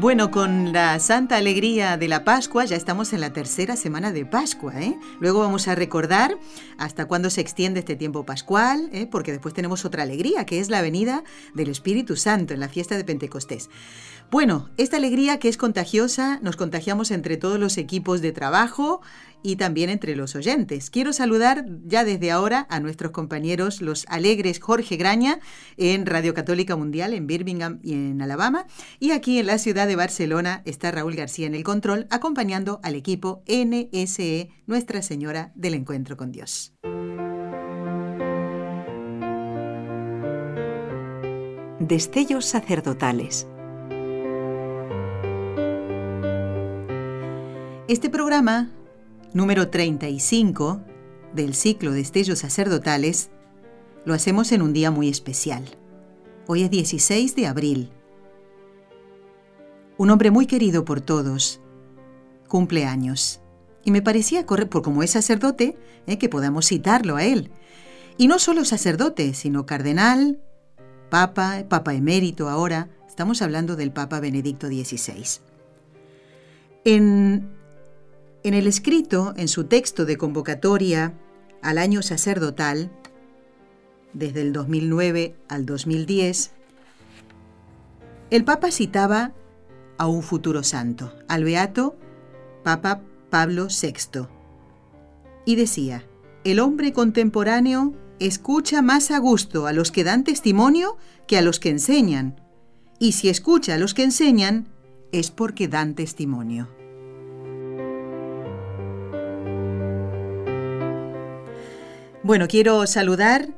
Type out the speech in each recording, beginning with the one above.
Bueno, con la santa alegría de la Pascua, ya estamos en la tercera semana de Pascua. ¿eh? Luego vamos a recordar hasta cuándo se extiende este tiempo pascual, ¿eh? porque después tenemos otra alegría, que es la venida del Espíritu Santo en la fiesta de Pentecostés. Bueno, esta alegría que es contagiosa, nos contagiamos entre todos los equipos de trabajo, y también entre los oyentes. Quiero saludar ya desde ahora a nuestros compañeros, los alegres Jorge Graña, en Radio Católica Mundial, en Birmingham y en Alabama. Y aquí en la ciudad de Barcelona está Raúl García en el control, acompañando al equipo NSE, Nuestra Señora del Encuentro con Dios. Destellos sacerdotales. Este programa número 35 del ciclo de Estellos Sacerdotales, lo hacemos en un día muy especial. Hoy es 16 de abril. Un hombre muy querido por todos cumple años. Y me parecía correr, por como es sacerdote, eh, que podamos citarlo a él. Y no solo sacerdote, sino cardenal, papa, papa emérito ahora. Estamos hablando del Papa Benedicto XVI. En en el escrito, en su texto de convocatoria al año sacerdotal, desde el 2009 al 2010, el Papa citaba a un futuro santo, al beato Papa Pablo VI, y decía, el hombre contemporáneo escucha más a gusto a los que dan testimonio que a los que enseñan, y si escucha a los que enseñan, es porque dan testimonio. Bueno, quiero saludar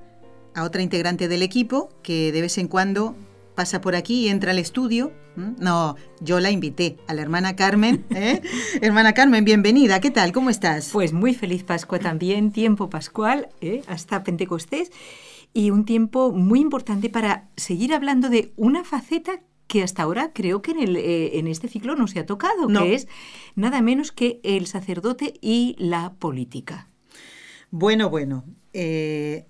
a otra integrante del equipo que de vez en cuando pasa por aquí y entra al estudio. No, yo la invité a la hermana Carmen. ¿eh? hermana Carmen, bienvenida. ¿Qué tal? ¿Cómo estás? Pues muy feliz Pascua también, tiempo pascual, ¿eh? hasta Pentecostés. Y un tiempo muy importante para seguir hablando de una faceta que hasta ahora creo que en, el, eh, en este ciclo no se ha tocado, que es nada menos que el sacerdote y la política. Bueno, bueno, eh,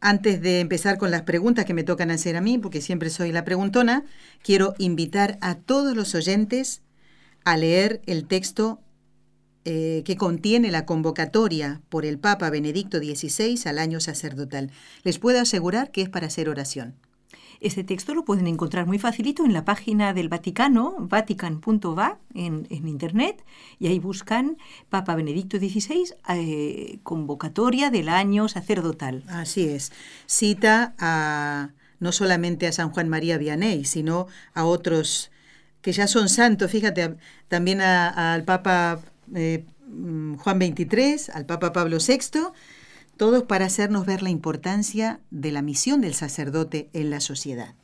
antes de empezar con las preguntas que me tocan hacer a mí, porque siempre soy la preguntona, quiero invitar a todos los oyentes a leer el texto eh, que contiene la convocatoria por el Papa Benedicto XVI al año sacerdotal. Les puedo asegurar que es para hacer oración. Este texto lo pueden encontrar muy facilito en la página del Vaticano, vatican.va, en, en, Internet, y ahí buscan Papa Benedicto XVI, eh, convocatoria del año sacerdotal. Así es. Cita a no solamente a San Juan María Vianney, sino a otros que ya son santos, fíjate, también al Papa eh, Juan XXIII, al Papa Pablo VI, todos para hacernos ver la importancia de la misión del sacerdote en la sociedad.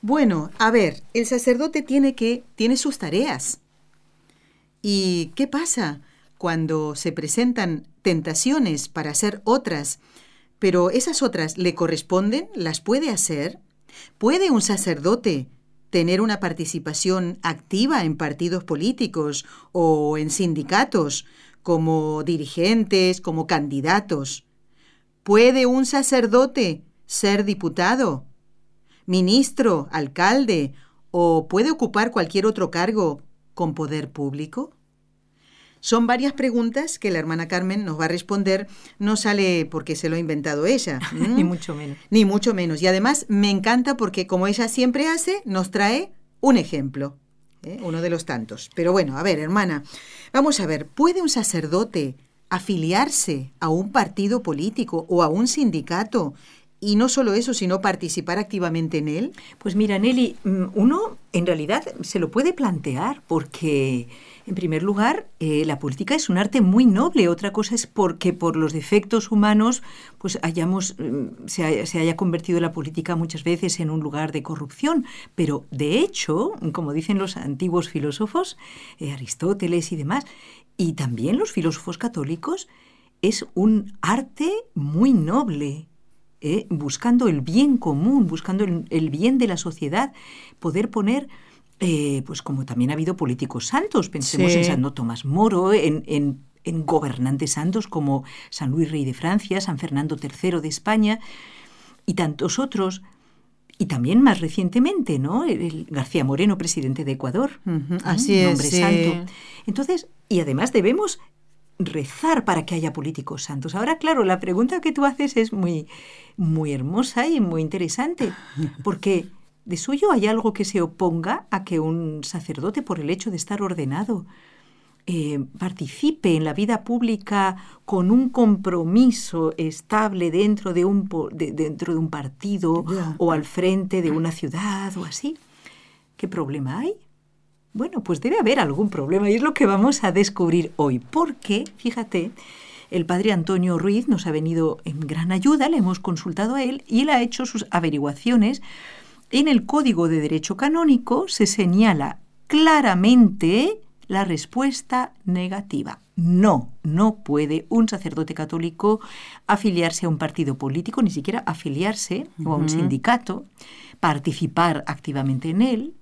Bueno, a ver, el sacerdote tiene que tiene sus tareas. ¿Y qué pasa cuando se presentan tentaciones para hacer otras, pero esas otras le corresponden, las puede hacer? ¿Puede un sacerdote tener una participación activa en partidos políticos o en sindicatos como dirigentes, como candidatos? ¿Puede un sacerdote ser diputado, ministro, alcalde o puede ocupar cualquier otro cargo con poder público? Son varias preguntas que la hermana Carmen nos va a responder. No sale porque se lo ha inventado ella. Ni mucho menos. Ni mucho menos. Y además me encanta porque como ella siempre hace, nos trae un ejemplo. ¿eh? Uno de los tantos. Pero bueno, a ver, hermana, vamos a ver, ¿puede un sacerdote afiliarse a un partido político o a un sindicato y no solo eso, sino participar activamente en él? Pues mira, Nelly, mm, uno en realidad se lo puede plantear porque En primer lugar, eh, la política es un arte muy noble. Otra cosa es porque por los defectos humanos pues hayamos, mm, se, haya, convertido la política muchas veces en un lugar de corrupción. Pero de hecho, como dicen los antiguos filósofos, eh, Aristóteles y demás, y también los filósofos católicos, es un arte muy noble. ¿eh? buscando el bien común, buscando el bien de la sociedad, poder poner eh, pues como también ha habido políticos santos, pensemos en Santo Tomás Moro, en, gobernantes santos como San Luis Rey de Francia, San Fernando III de España y tantos otros. Y también más recientemente, ¿no? El, García Moreno, presidente de Ecuador. Así es. Hombre santo. Entonces, y además debemos rezar para que haya políticos santos. Ahora, claro, la pregunta que tú haces es muy, muy hermosa y muy interesante, porque ¿De suyo hay algo que se oponga a que un sacerdote, por el hecho de estar ordenado, eh, participe en la vida pública con un compromiso estable dentro de un, dentro de un partido o al frente de una ciudad o así? ¿Qué problema hay? Bueno, pues debe haber algún problema y es lo que vamos a descubrir hoy. Porque, fíjate, el padre Antonio Ruiz nos ha venido en gran ayuda, le hemos consultado a él y él ha hecho sus averiguaciones en el Código de Derecho Canónico se señala claramente la respuesta negativa. No, no puede un sacerdote católico afiliarse a un partido político, ni siquiera afiliarse o a un sindicato, participar activamente en él,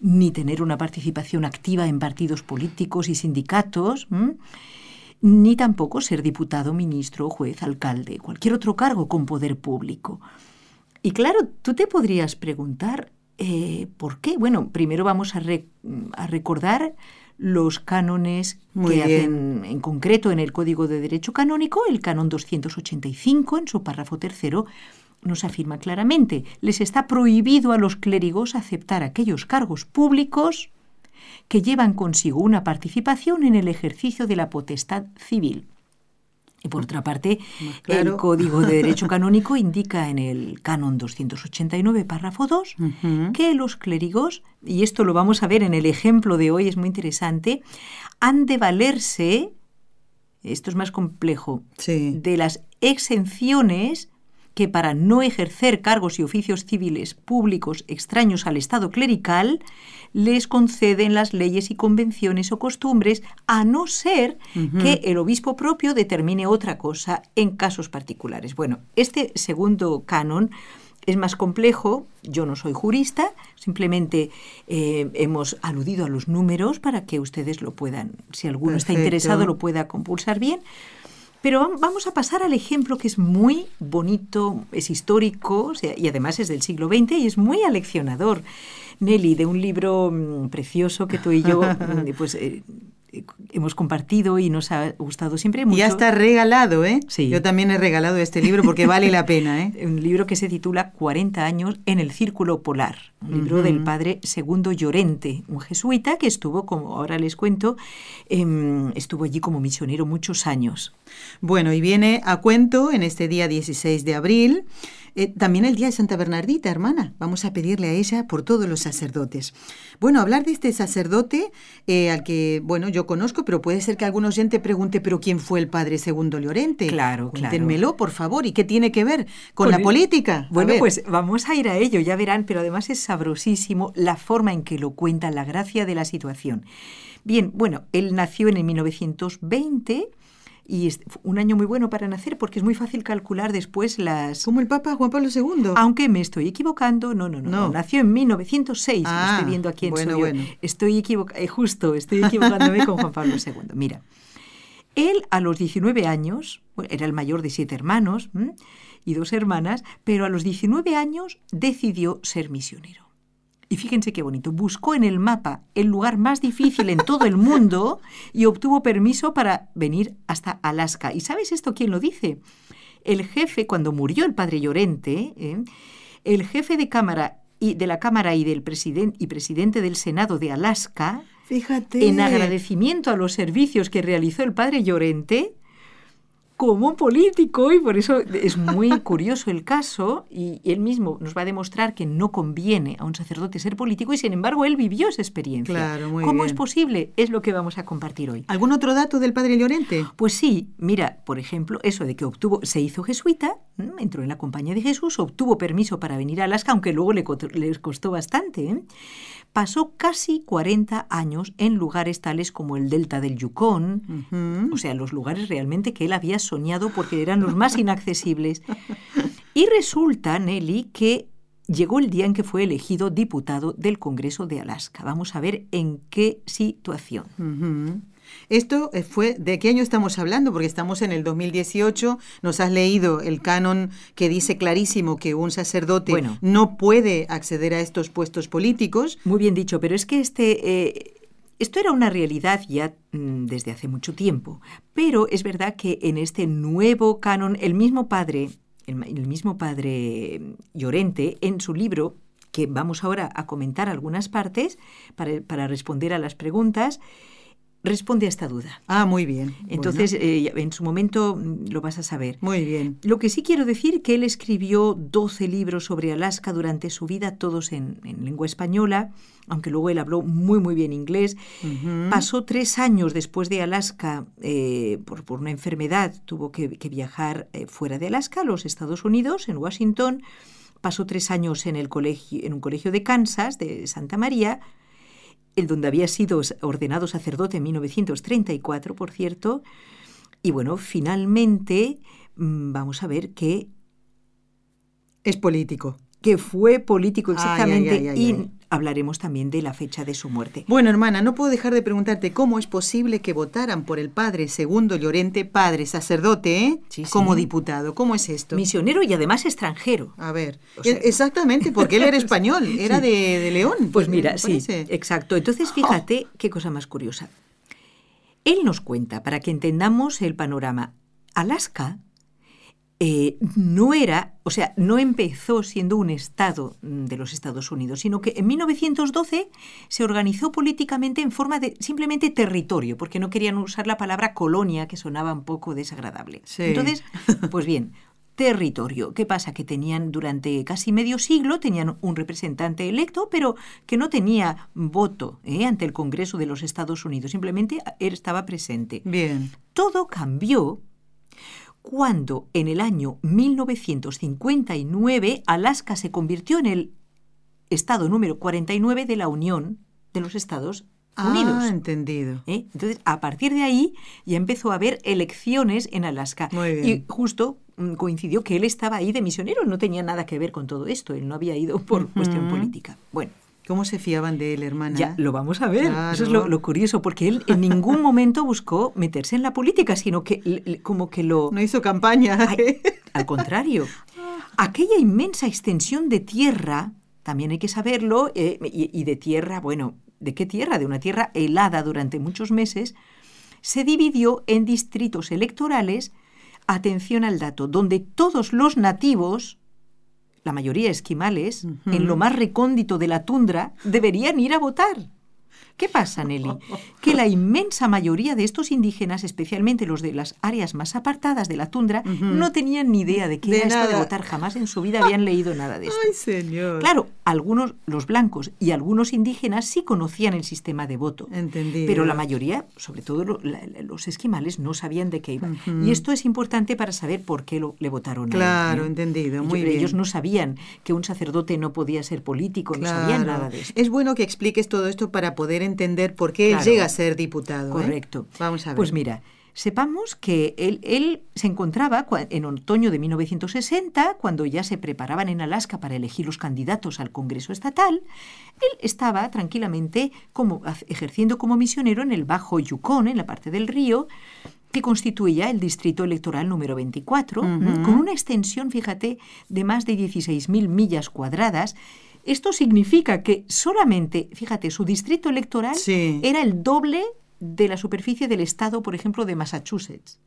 ni tener una participación activa en partidos políticos y sindicatos, ni tampoco ser diputado, ministro, juez, alcalde, cualquier otro cargo con poder público. Y claro, tú te podrías preguntar, eh, ¿por qué? Bueno, primero vamos a, recordar los cánones que hacen en concreto en el Código de Derecho Canónico, el canon 285, en su párrafo tercero, nos afirma claramente, les está prohibido a los clérigos aceptar aquellos cargos públicos que llevan consigo una participación en el ejercicio de la potestad civil. Y por otra parte, el Código de Derecho Canónico indica en el Canon 289, párrafo 2, que los clérigos, y esto lo vamos a ver en el ejemplo de hoy, es muy interesante, han de valerse, esto es más complejo, de las exenciones que para no ejercer cargos y oficios civiles públicos extraños al Estado clerical, les conceden las leyes y convenciones o costumbres, a no ser que el obispo propio determine otra cosa en casos particulares. Bueno, este segundo canon es más complejo, yo no soy jurista, simplemente eh, hemos aludido a los números para que ustedes lo puedan, si alguno está interesado, lo pueda compulsar bien. Pero vamos a pasar al ejemplo que es muy bonito, es histórico y además es del siglo XX y es muy aleccionador. Nelly, de un libro mm, precioso que tú y yo mm, pues, eh, hemos compartido y nos ha gustado siempre mucho. Ya está regalado, ¿eh? Sí. Yo también he regalado este libro porque vale la pena, ¿eh? un libro que se titula 40 años en el Círculo Polar, un libro del padre Segundo Llorente, un jesuita que estuvo, como ahora les cuento, em, estuvo allí como misionero muchos años. Bueno, y viene a cuento en este día 16 de abril eh, también el día de Santa Bernardita, hermana. Vamos a pedirle a ella por todos los sacerdotes. Bueno, hablar de este sacerdote eh, al que, bueno, yo conozco, pero puede ser que algún oyente pregunte, ¿pero quién fue el padre Segundo Llorente? Claro, Cuéntenmelo, por favor. ¿Y qué tiene que ver con, la política? Bueno, pues vamos a ir a ello, ya verán, pero además es sabrosísimo la forma en que lo cuenta, la gracia de la situación. Bien, bueno, él nació en el 1920 y es un año muy bueno para nacer porque es muy fácil calcular después las... Como el Papa Juan Pablo II. Aunque me estoy equivocando, no, no, no, nació en 1906, ah, estoy viendo aquí en bueno, bueno. Estoy equivocando, eh, justo, estoy equivocándome con Juan Pablo II. Mira, él a los 19 años, era el mayor de siete hermanos y dos hermanas, pero a los 19 años decidió ser misionero. Y fíjense qué bonito, buscó en el mapa el lugar más difícil en todo el mundo y obtuvo permiso para venir hasta Alaska. ¿Y sabes esto quién lo dice? El jefe, cuando murió el padre Llorente, ¿eh? el jefe de cámara y de la Cámara y del presidente y presidente del Senado de Alaska, Fíjate. en agradecimiento a los servicios que realizó el padre Llorente, como político y por eso es muy curioso el caso y, él mismo nos va a demostrar que no conviene a un sacerdote ser político y sin embargo él vivió esa experiencia. Claro, muy ¿Cómo bien. es posible? Es lo que vamos a compartir hoy. ¿Algún otro dato del padre Llorente? Pues sí, mira, por ejemplo, eso de que obtuvo, se hizo jesuita, entró en la compañía de Jesús, obtuvo permiso para venir a Alaska, aunque luego le, le costó bastante. ¿eh? Pasó casi 40 años en lugares tales como el delta del Yukon, uh -huh. o sea, los lugares realmente que él había soñado porque eran los más inaccesibles. Y resulta, Nelly, que llegó el día en que fue elegido diputado del Congreso de Alaska. Vamos a ver en qué situación. Uh -huh. Esto eh, fue, ¿de qué año estamos hablando? Porque estamos en el 2018, nos has leído el canon que dice clarísimo que un sacerdote bueno, no puede acceder a estos puestos políticos. Muy bien dicho, pero es que este... Eh, esto era una realidad ya mm, desde hace mucho tiempo, pero es verdad que en este nuevo canon, el mismo padre, el, el mismo padre Llorente, en su libro, que vamos ahora a comentar algunas partes para, para responder a las preguntas, responde a esta duda. Ah, muy bien. Entonces, bueno. eh, en su momento lo vas a saber. Muy bien. Lo que sí quiero decir que él escribió 12 libros sobre Alaska durante su vida, todos en, en lengua española, aunque luego él habló muy, muy bien inglés. Uh -huh. Pasó tres años después de Alaska eh, por, por, una enfermedad, tuvo que, que viajar eh, fuera de Alaska, a los Estados Unidos, en Washington. Pasó tres años en, el colegio, en un colegio de Kansas, de Santa María, el donde había sido ordenado sacerdote en 1934, por cierto. Y bueno, finalmente vamos a ver que... Es político. Que fue político, exactamente. Ay, ay, ay, y hablaremos también de la fecha de su muerte. Bueno, hermana, no puedo dejar de preguntarte cómo es posible que votaran por el padre Segundo Llorente, padre sacerdote, ¿eh? Sí, sí. como diputado. ¿Cómo es esto? Misionero y además extranjero. A ver, o sea, exactamente, porque él era español, era sí. de, de, León. Pues mira, sí, exacto. Entonces, fíjate oh. qué cosa más curiosa. Él nos cuenta, para que entendamos el panorama, Alaska eh, no era, o sea, no empezó siendo un estado de los Estados Unidos, sino que en 1912 se organizó políticamente en forma de simplemente territorio, porque no querían usar la palabra colonia, que sonaba un poco desagradable. Sí. Entonces, pues bien, territorio. ¿Qué pasa? Que tenían durante casi medio siglo, tenían un representante electo, pero que no tenía voto ¿eh? ante el Congreso de los Estados Unidos, simplemente él estaba presente. Bien. Todo cambió cuando en el año 1959 Alaska se convirtió en el estado número 49 de la Unión de los Estados Unidos. Ah, entendido. ¿Eh? Entonces, a partir de ahí ya empezó a haber elecciones en Alaska. Muy bien. Y justo mm, coincidió que él estaba ahí de misionero, no tenía nada que ver con todo esto, él no había ido por Uh -huh. cuestión política. Bueno. ¿Cómo se fiaban de él, hermana? Ya, lo vamos a ver. Claro. Eso es lo, lo, curioso, porque él en ningún momento buscó meterse en la política, sino que como que lo... No hizo campaña. Ay, al contrario. Aquella inmensa extensión de tierra, también hay que saberlo, eh, y, y de tierra, bueno, ¿de qué tierra? De una tierra helada durante muchos meses, se dividió en distritos electorales, atención al dato, donde todos los nativos la mayoría esquimales, uh -huh. en lo más recóndito de la tundra, deberían ir a votar. ¿Qué pasa, Nelly? Que la inmensa mayoría de estos indígenas, especialmente los de las áreas más apartadas de la tundra, uh -huh. no tenían ni idea de qué de era nada. esto de votar. Jamás en su vida habían leído nada de esto. Ay, señor. Claro, algunos, los blancos y algunos indígenas sí conocían el sistema de voto. Entendido. Pero la mayoría, sobre todo lo, la, los esquimales, no sabían de qué iba. Uh -huh. Y esto es importante para saber por qué lo, le votaron Claro, a él. ¿eh? entendido. Muy ellos, bien. ellos no sabían que un sacerdote no podía ser político, claro. no sabían nada de esto. Es bueno que expliques todo esto para poder entender por qué Claro. él llega a ser diputado. ¿eh? Correcto. Vamos a ver. Pues mira, sepamos que él, él se encontraba en otoño de 1960, cuando ya se preparaban en Alaska para elegir los candidatos al Congreso Estatal, él estaba tranquilamente como, ejerciendo como misionero en el Bajo Yukon, en la parte del río, que constituía el distrito electoral número 24, Ujú. con una extensión, fíjate, de más de 16.000 millas cuadradas. Esto significa que solamente, fíjate, su distrito electoral Sí. era el doble de la superficie del estado, por ejemplo, de Massachusetts.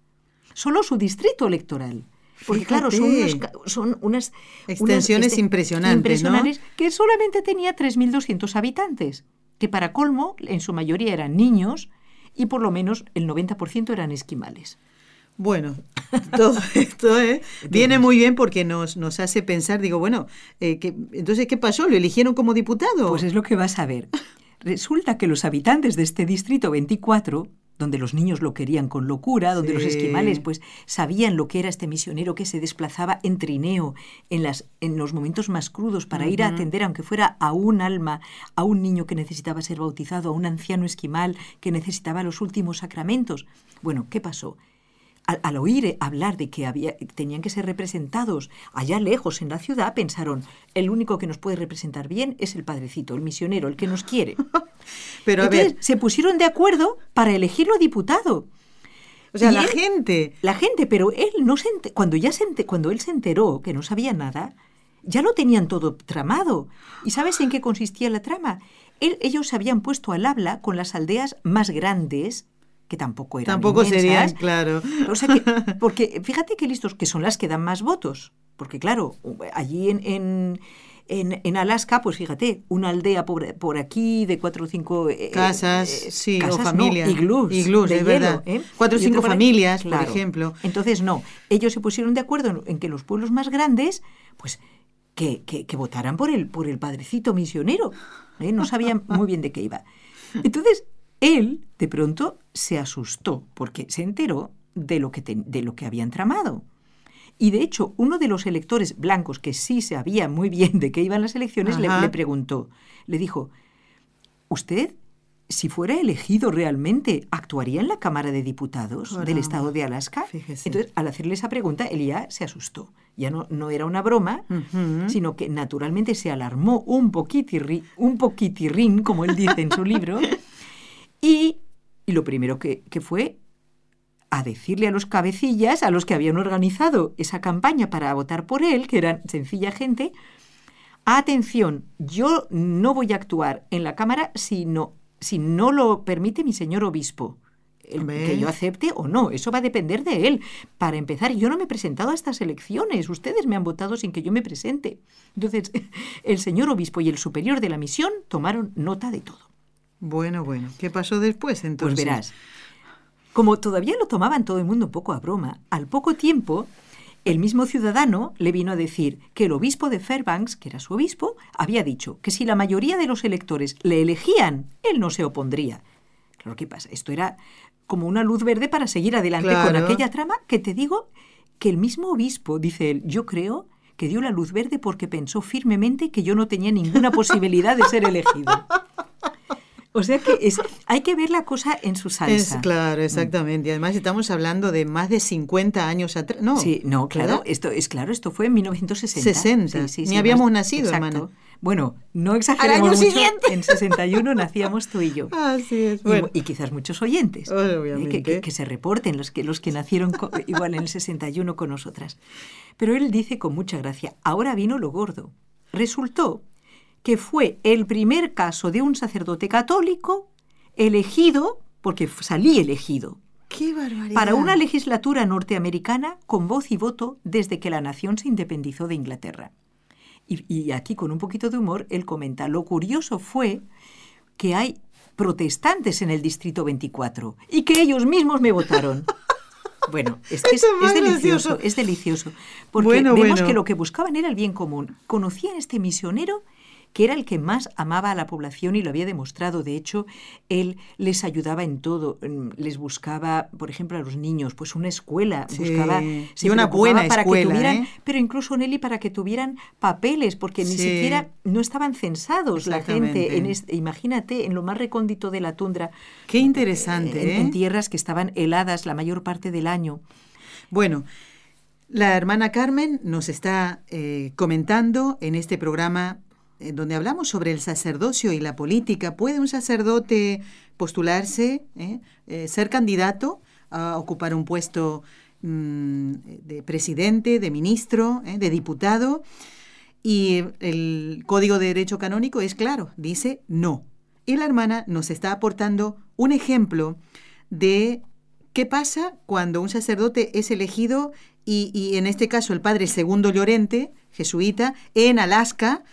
Solo su distrito electoral. Porque claro, son, unos son unas Extensiones unas, este, impresionantes, ¿no? impresionantes, que solamente tenía 3.200 habitantes, que para colmo, en su mayoría eran niños y por lo menos el 90% eran esquimales. Bueno, todo esto ¿eh? viene muy bien porque nos, nos hace pensar, digo, bueno, eh, que, entonces, ¿qué pasó? ¿Lo eligieron como diputado? Pues es lo que vas a ver. Resulta que los habitantes de este distrito 24 donde los niños lo querían con locura, donde los esquimales pues sabían lo que era este misionero que se desplazaba en trineo en, las, en los momentos más crudos para ir a atender, aunque fuera a un alma, a un niño que necesitaba ser bautizado, a un anciano esquimal que necesitaba los últimos sacramentos. Bueno, ¿qué pasó? Al, oír hablar de que había, tenían que ser representados allá lejos en la ciudad, pensaron, el único que nos puede representar bien es el padrecito, el misionero, el que nos quiere. Pero a Entonces, se pusieron de acuerdo para elegirlo diputado. O sea, la gente. La gente, pero él no se cuando ya se cuando él se enteró que no sabía nada, ya lo tenían todo tramado. ¿Y sabes en qué consistía la trama? ellos se habían puesto al habla con las aldeas más grandes que tampoco eran Tampoco serían, claro. O sea porque fíjate que listos, que son las que dan más votos. Porque claro, allí en, en, Alaska, pues fíjate, una aldea por, por aquí de cuatro o cinco eh, casas, eh, sí, o familias. No, iglús, iglús de, verdad. ¿eh? Cuatro o cinco familias, por ejemplo. Entonces, no, ellos se pusieron de acuerdo en, que los pueblos más grandes, pues que, que, que, votaran por el, por el padrecito misionero. No sabían muy bien de qué iba. Entonces, él, de pronto, se asustó porque se enteró de lo que, de lo que habían tramado. Y de hecho, uno de los electores blancos, que sí sabía muy bien de qué iban las elecciones, le, preguntó, le dijo, ¿usted, si fuera elegido realmente, actuaría en la Cámara de Diputados del Estado de Alaska? Entonces, al hacerle esa pregunta, él ya se asustó. Ya no, no era una broma, sino que naturalmente se alarmó un, poquitirri, un poquitirrín, como él dice en su libro, y, lo primero que, fue a decirle a los cabecillas, a los que habían organizado esa campaña para votar por él, que eran sencilla gente, atención, yo no voy a actuar en la Cámara si no, si no lo permite mi señor obispo. que yo acepte o no, eso va a depender de él. Para empezar, yo no me he presentado a estas elecciones, ustedes me han votado sin que yo me presente. Entonces, el señor obispo y el superior de la misión tomaron nota de todo. Bueno, bueno. ¿Qué pasó después pues entonces? Pues verás. Como todavía lo tomaban todo el mundo un poco a broma, al poco tiempo el mismo ciudadano le vino a decir que el obispo de Fairbanks, que era su obispo, había dicho que si la mayoría de los electores le elegían, él no se opondría. Claro, ¿qué pasa? Esto era como una luz verde para seguir adelante con aquella trama que te digo que el mismo obispo, dice él, yo creo que dio la luz verde porque pensó firmemente que yo no tenía ninguna posibilidad de ser elegido. O sea que es, hay que ver la cosa en su salsa. Es, claro, exactamente. Y además estamos hablando de más de 50 años atrás. No, sí, no, claro, esto es claro, esto fue en 1960. 60. Sí, Ni habíamos nacido, hermano. Bueno, no exageremos mucho. Siguiente. En 61 nacíamos tú y yo. Así es. Y, quizás muchos oyentes. Obviamente. Que, que, se reporten los que, los que nacieron igual en el 61 con nosotras. Pero él dice con mucha gracia, ahora vino lo gordo. Resultó que fue el primer caso de un sacerdote católico elegido, porque salí elegido, ¡Qué barbaridad! para una legislatura norteamericana con voz y voto desde que la nación se independizó de Inglaterra. Y, aquí con un poquito de humor, él comenta, lo curioso fue que hay protestantes en el Distrito 24 y que ellos mismos me votaron. Bueno, es, es, delicioso, es delicioso. Porque vemos que lo que buscaban era el bien común. Conocían este misionero que era el que más amaba a la población y lo había demostrado. De hecho, él les ayudaba en todo. Les buscaba, por ejemplo, a los niños, pues una escuela, buscaba sí, una buena para escuela, que tuvieran, ¿eh? pero incluso Nelly para que tuvieran papeles, porque ni siquiera no estaban censados la gente. En imagínate, en lo más recóndito de la tundra. Qué interesante. En, ¿eh? en tierras que estaban heladas la mayor parte del año. Bueno, la hermana Carmen nos está eh, comentando en este programa donde hablamos sobre el sacerdocio y la política, ¿puede un sacerdote postularse, eh, eh, ser candidato a ocupar un puesto mm, de presidente, de ministro, eh, de diputado? Y el Código de Derecho Canónico es claro, dice no. Y la hermana nos está aportando un ejemplo de qué pasa cuando un sacerdote es elegido y, en este caso el padre Segundo Llorente, jesuita, en Alaska,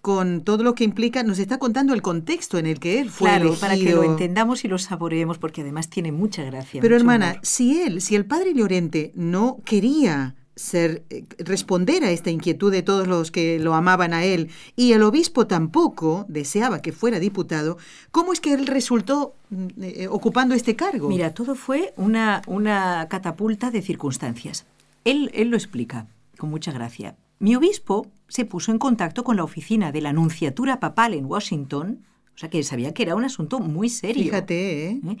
con todo lo que implica, nos está contando el contexto en el que él fue Claro, elegido. para que lo entendamos y lo saboreemos, porque además tiene mucha gracia. Pero hermana, humor. si él, si el padre Llorente no quería ser eh, responder a esta inquietud de todos los que lo amaban a él y el obispo tampoco deseaba que fuera diputado, ¿cómo es que él resultó mm, eh, ocupando este cargo? Mira, todo fue una, una catapulta de circunstancias. Él, él lo explica con mucha gracia. Mi obispo se puso en contacto con la oficina de la Nunciatura Papal en Washington, o sea que sabía que era un asunto muy serio. Fíjate, ¿eh? ¿eh?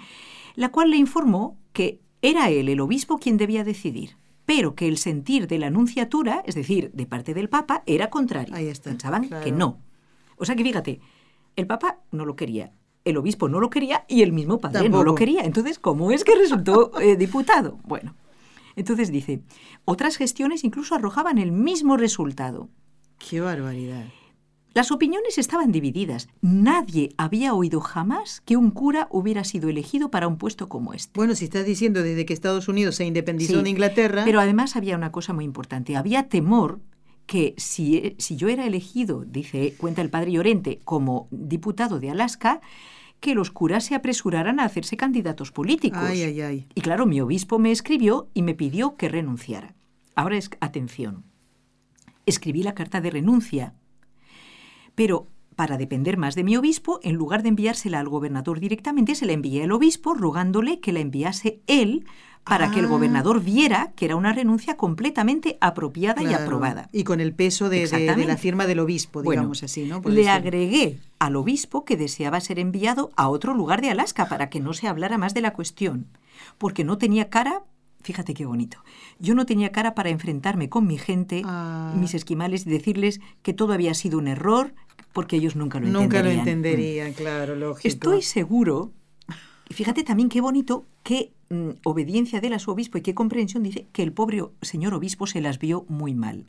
la cual le informó que era él el obispo quien debía decidir, pero que el sentir de la nunciatura, es decir, de parte del Papa, era contrario. Ahí está, Pensaban claro. que no. O sea que fíjate, el Papa no lo quería, el obispo no lo quería y el mismo padre no lo quería. Entonces, ¿cómo es que resultó eh, diputado? Bueno, entonces dice, otras gestiones incluso arrojaban el mismo resultado. Qué barbaridad. Las opiniones estaban divididas. Nadie había oído jamás que un cura hubiera sido elegido para un puesto como este. Bueno, si estás diciendo desde que Estados Unidos se independizó Sí, de Inglaterra, Pero además había una cosa muy importante. Había temor que si, si yo era elegido, dice, cuenta el padre Llorente, como diputado de Alaska, que los curas se apresuraran a hacerse candidatos políticos. ay, ay, ay. Y claro, mi obispo me escribió y me pidió que renunciara. Ahora es atención. Escribí la carta de renuncia, pero para depender más de mi obispo, en lugar de enviársela al gobernador directamente, se la envié al obispo rogándole que la enviase él para que el Ah. gobernador viera que era una renuncia completamente apropiada y aprobada. Y con el peso de, de- de la firma del obispo, Bueno, digamos así, ¿no? Por le agregué al obispo que deseaba ser enviado a otro lugar de Alaska para que no se hablara más de la cuestión, porque no tenía cara, fíjate qué bonito, yo no tenía cara para enfrentarme con mi gente, Ah. mis esquimales, y decirles que todo había sido un error, porque ellos nunca lo Nunca lo entenderían. Mm. entenderían, claro, lógico. Estoy seguro, y fíjate también qué bonito, qué mm, obediencia de la su obispo y qué comprensión dice que el pobre señor obispo se las vio muy mal.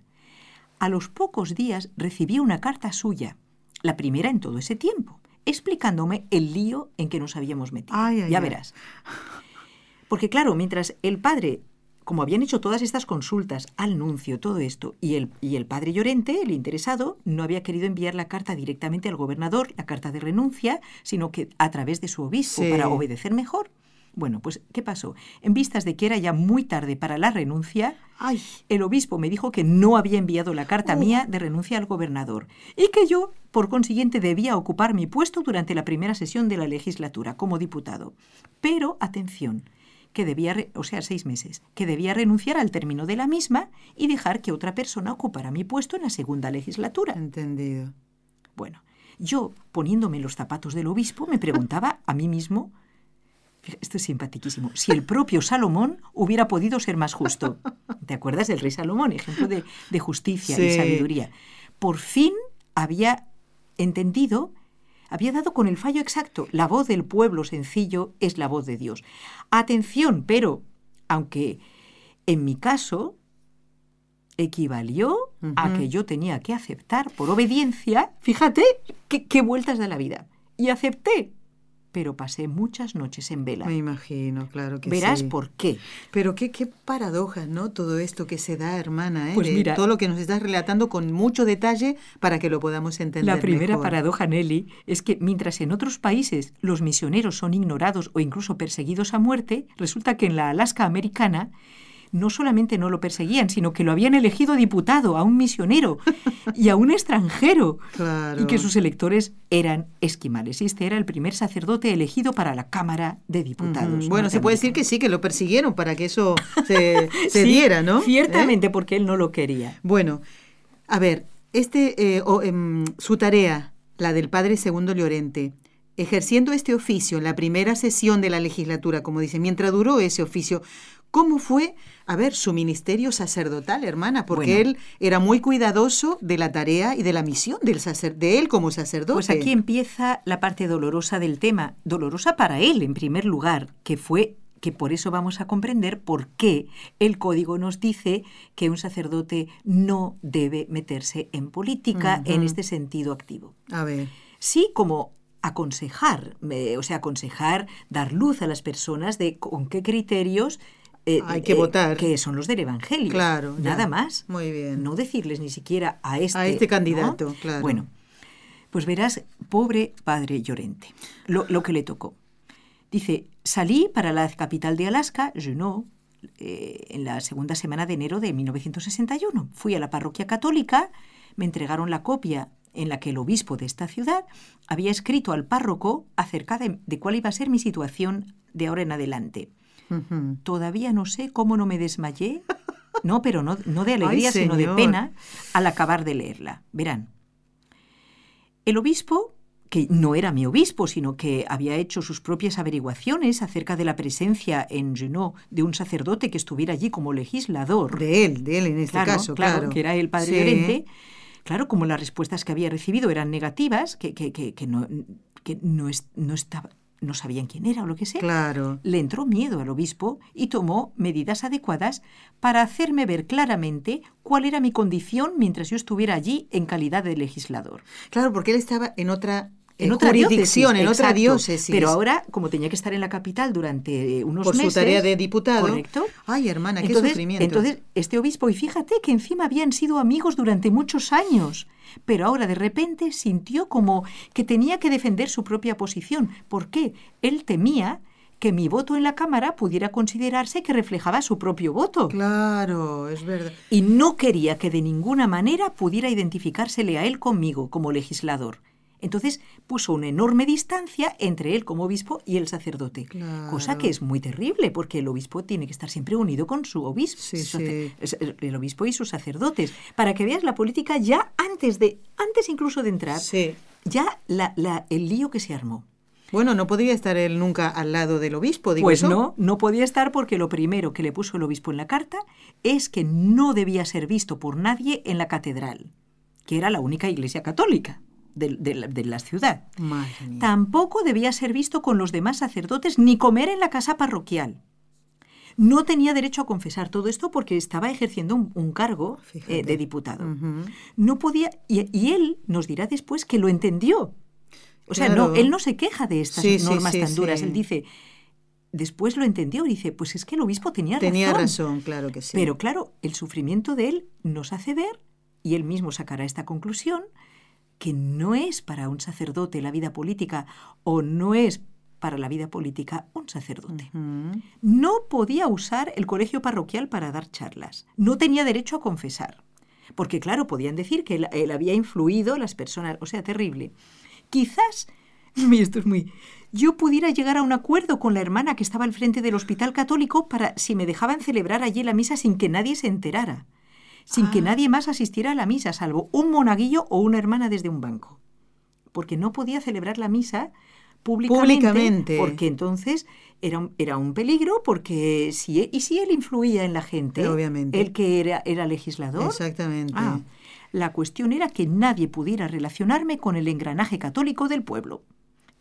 A los pocos días recibí una carta suya, la primera en todo ese tiempo, explicándome el lío en que nos habíamos metido. Ay, ay, ya ay. verás. Porque claro, mientras el padre, como habían hecho todas estas consultas al nuncio, todo esto, y el, y el padre Llorente, el interesado, no había querido enviar la carta directamente al gobernador, la carta de renuncia, sino que a través de su obispo Sí. para obedecer mejor. Bueno, pues, ¿qué pasó? En vistas de que era ya muy tarde para la renuncia, Ay, el obispo me dijo que no había enviado la carta Oh. mía de renuncia al gobernador y que yo, por consiguiente, debía ocupar mi puesto durante la primera sesión de la legislatura como diputado. Pero, atención, que debía, o sea, seis meses, que debía renunciar al término de la misma y dejar que otra persona ocupara mi puesto en la segunda legislatura. entendido. Bueno, yo, poniéndome los zapatos del obispo, me preguntaba a mí mismo, esto es simpaticísimo, si el propio Salomón hubiera podido ser más justo. ¿Te acuerdas del rey Salomón? Ejemplo de, de justicia y Sí. sabiduría. Por fin había entendido, había dado con el fallo exacto. La voz del pueblo sencillo es la voz de Dios. Atención, pero, aunque en mi caso equivalió a que yo tenía que aceptar por obediencia, fíjate qué, qué vueltas da la vida. Y acepté, pero pasé muchas noches en vela. Me imagino, claro que Verás sí. por qué. Pero qué, qué paradoja, ¿no? Todo esto que se da, hermana, ¿eh? Pues mira- todo lo que nos estás relatando con mucho detalle para que lo podamos entender La primera mejor. paradoja, Nelly, es que mientras en otros países los misioneros son ignorados o incluso perseguidos a muerte, resulta que en la Alaska americana no solamente no lo perseguían, sino que lo habían elegido diputado a un misionero y a un extranjero. Claro. Y que sus electores eran esquimales. Y este era el primer sacerdote elegido para la Cámara de Diputados. Bueno, se puede decir que sí, que lo persiguieron para que eso se, se Sí, diera, ¿no? ¿Eh? Ciertamente, porque él no lo quería. Bueno, a ver, este, eh, o, em, su tarea, la del padre Segundo Llorente, ejerciendo este oficio en la primera sesión de la legislatura, como dice, mientras duró ese oficio, ¿cómo fue, a ver, su ministerio sacerdotal, hermana? Porque Bueno. él era muy cuidadoso de la tarea y de la misión del sacer de él como sacerdote. Pues aquí empieza la parte dolorosa del tema, dolorosa para él en primer lugar, que fue que por eso vamos a comprender por qué el código nos dice que un sacerdote no debe meterse en política en este sentido activo. A ver, Sí, como aconsejar, eh, o sea, aconsejar, dar luz a las personas de con qué criterios eh, Hay que votar. que son los del Evangelio. Claro, ya. Nada más. Muy bien. No decirles ni siquiera a este, A este ¿no? candidato, claro. Bueno, Pues verás, pobre padre Llorente, lo, lo que le tocó. Dice, salí para la capital de Alaska, Juneau, eh, en la segunda semana de enero de 1961. Fui a la parroquia católica, me entregaron la copia en la que el obispo de esta ciudad había escrito al párroco acerca de, de cuál iba a ser mi situación de ahora en adelante. Todavía no sé cómo no me desmayé, no, pero no, no de alegría, Ay, sino de pena, al acabar de leerla. Verán, el obispo, que no era mi obispo, sino que había hecho sus propias averiguaciones acerca de la presencia en Juneau de un sacerdote que estuviera allí como legislador, De él, de él en este claro, caso, claro, claro. que era el padre Sí. Llorente, claro, como las respuestas que había recibido eran negativas, que, que, que, que no, que no, es- no estaba, no sabían quién era o lo que sea, Claro. le entró miedo al obispo y tomó medidas adecuadas para hacerme ver claramente cuál era mi condición mientras yo estuviera allí en calidad de legislador. Claro, porque él estaba en otra, En otra jurisdicción, diócesis, en otra diócesis. Pero ahora, como tenía que estar en la capital durante eh, unos por meses... su tarea de diputado. Correcto. Ay, hermana, qué Entonces, sufrimiento. entonces, este obispo, y fíjate que encima habían sido amigos durante muchos años, pero ahora de repente sintió como que tenía que defender su propia posición. ¿Por qué? Él temía que mi voto en la Cámara pudiera considerarse que reflejaba su propio voto. Claro, es verdad. Y no quería que de ninguna manera pudiera identificársele a él conmigo como legislador. Entonces puso una enorme distancia entre él como obispo y el sacerdote, Claro. cosa que es muy terrible porque el obispo tiene que estar siempre unido con su obispo, Sí, su- sí. es- el obispo y sus sacerdotes, para que veas la política ya antes de, antes incluso de entrar, Sí. ya la- la- el lío que se armó. Bueno, no podría estar él nunca al lado del obispo, digo Pues no, no podía estar porque lo primero que le puso el obispo en la carta es que no debía ser visto por nadie en la catedral, que era la única iglesia católica de, de la- de la ciudad. Tampoco debía ser visto con los demás sacerdotes ni comer en la casa parroquial. No tenía derecho a confesar todo esto porque estaba ejerciendo un, un cargo eh, de diputado. No podía, y, y él nos dirá después que lo entendió. O sea, Claro. no, él no se queja de estas Sí, normas sí, tan duras. Él dice, después lo entendió, dice, pues es que el obispo tenía, Tenía razón, claro que sí. Pero claro, el sufrimiento de él nos hace ver, y él mismo sacará esta conclusión, que no es para un sacerdote la vida política o no es para la vida política un sacerdote. No podía usar el colegio parroquial para dar charlas. No tenía derecho a confesar. Porque claro, podían decir que él, él había influido las personas. O sea, terrible. Quizás, y esto es muy... Yo pudiera llegar a un acuerdo con la hermana que estaba al frente del hospital católico para si me dejaban celebrar allí la misa sin que nadie se enterara. Sin que Ah. nadie más asistiera a la misa, salvo un monaguillo o una hermana desde un banco. Porque no podía celebrar la misa públicamente, Públicamente. porque entonces era un, era un peligro, porque si, e- y si él influía en la gente, Obviamente. él que era, era legislador, Exactamente. Ah, la cuestión era que nadie pudiera relacionarme con el engranaje católico del pueblo.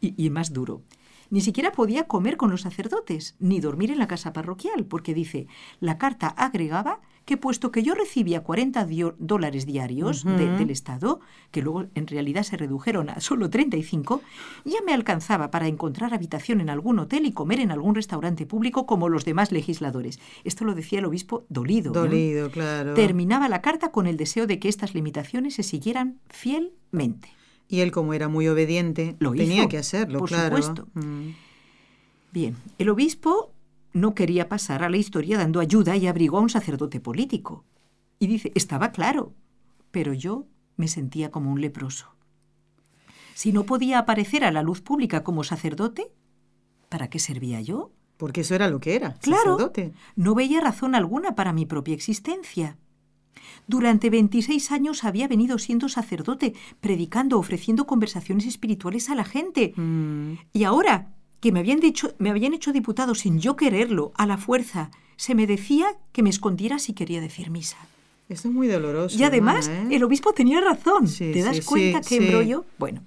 Y, y más duro. Ni siquiera podía comer con los sacerdotes, ni dormir en la casa parroquial, porque dice, la carta agregaba que puesto que yo recibía 40 dio- dólares diarios de- del Estado, que luego en realidad se redujeron a solo 35, ya me alcanzaba para encontrar habitación en algún hotel y comer en algún restaurante público como los demás legisladores. Esto lo decía el obispo dolido. ¿no? Dolido, claro. Terminaba la carta con el deseo de que estas limitaciones se siguieran fielmente. Y él, como era muy obediente, Lo tenía hizo, que hacerlo, por claro. supuesto. Mm. Bien, el obispo no quería pasar a la historia dando ayuda y abrigo a un sacerdote político. Y dice, estaba claro, pero yo me sentía como un leproso. Si no podía aparecer a la luz pública como sacerdote, ¿para qué servía yo? Porque eso era lo que era, Claro, sacerdote. no veía razón alguna para mi propia existencia. Durante 26 años había venido siendo sacerdote, predicando, ofreciendo conversaciones espirituales a la gente. Mm. Y ahora, que me habían, dicho, me habían hecho diputado sin yo quererlo, a la fuerza, se me decía que me escondiera si quería decir misa. Esto es muy doloroso. y además, hermana, ¿eh? el obispo tenía razón. Sí, ¿Te das sí, cuenta sí, qué sí. embrollo? Bueno,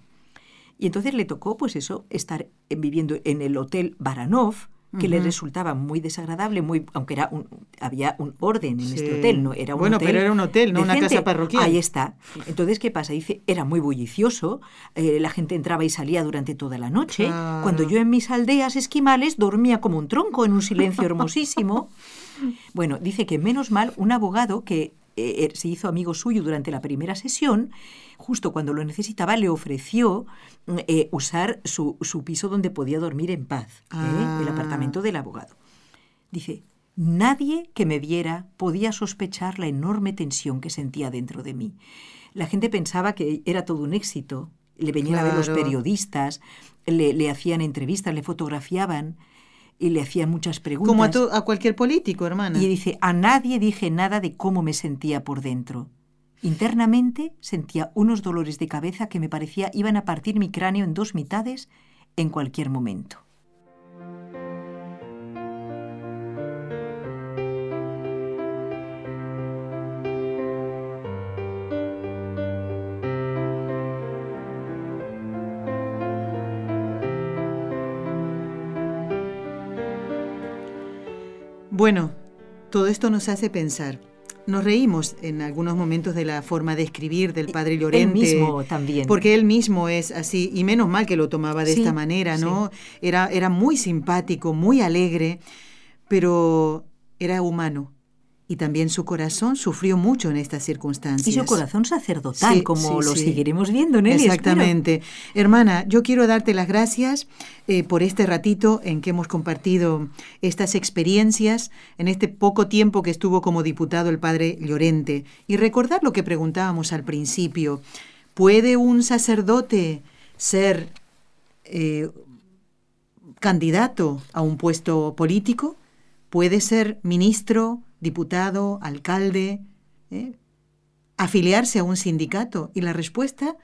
y entonces le tocó, pues eso, estar viviendo en el hotel Baranov, que le resultaba muy desagradable, muy, aunque era un, había un orden en este hotel, no era un Bueno, hotel pero era un hotel, no una casa parroquial. Ahí está. Entonces, ¿qué pasa? Dice, era muy bullicioso, eh, la gente entraba y salía durante toda la noche. Claro. Cuando yo en mis aldeas esquimales dormía como un tronco en un silencio hermosísimo. Bueno, dice que menos mal un abogado que eh, se hizo amigo suyo durante la primera sesión, justo cuando lo necesitaba, le ofreció eh, usar su, piso donde podía dormir en paz, el Ah. apartamento del abogado. Dice, nadie que me viera podía sospechar la enorme tensión que sentía dentro de mí. La gente pensaba que era todo un éxito. Le venían a ver los periodistas, le, le hacían entrevistas, le fotografiaban y le hacían muchas preguntas. Como a, to- a cualquier político, hermana. Y dice, a nadie dije nada de cómo me sentía por dentro. Internamente sentía unos dolores de cabeza que me parecía iban a partir mi cráneo en dos mitades en cualquier momento. Bueno, todo esto nos hace pensar. Nos reímos en algunos momentos de la forma de escribir del padre Llorente. Él mismo también. Porque él mismo es así, y menos mal que lo tomaba de Sí, esta manera, ¿no? Era, era muy simpático, muy alegre, pero era humano. Y también su corazón sufrió mucho en estas circunstancias. Y su corazón sacerdotal, Sí, como sí, lo sí. seguiremos viendo en él. espero. Exactamente. Hermana, yo quiero darte las gracias eh, por este ratito en que hemos compartido estas experiencias, en este poco tiempo que estuvo como diputado el padre Llorente, y recordar lo que preguntábamos al principio. ¿Puede un sacerdote ser eh, candidato a un puesto político? ¿Puede ser ministro, diputado, alcalde? ¿eh? afiliarse a un sindicato? Y la respuesta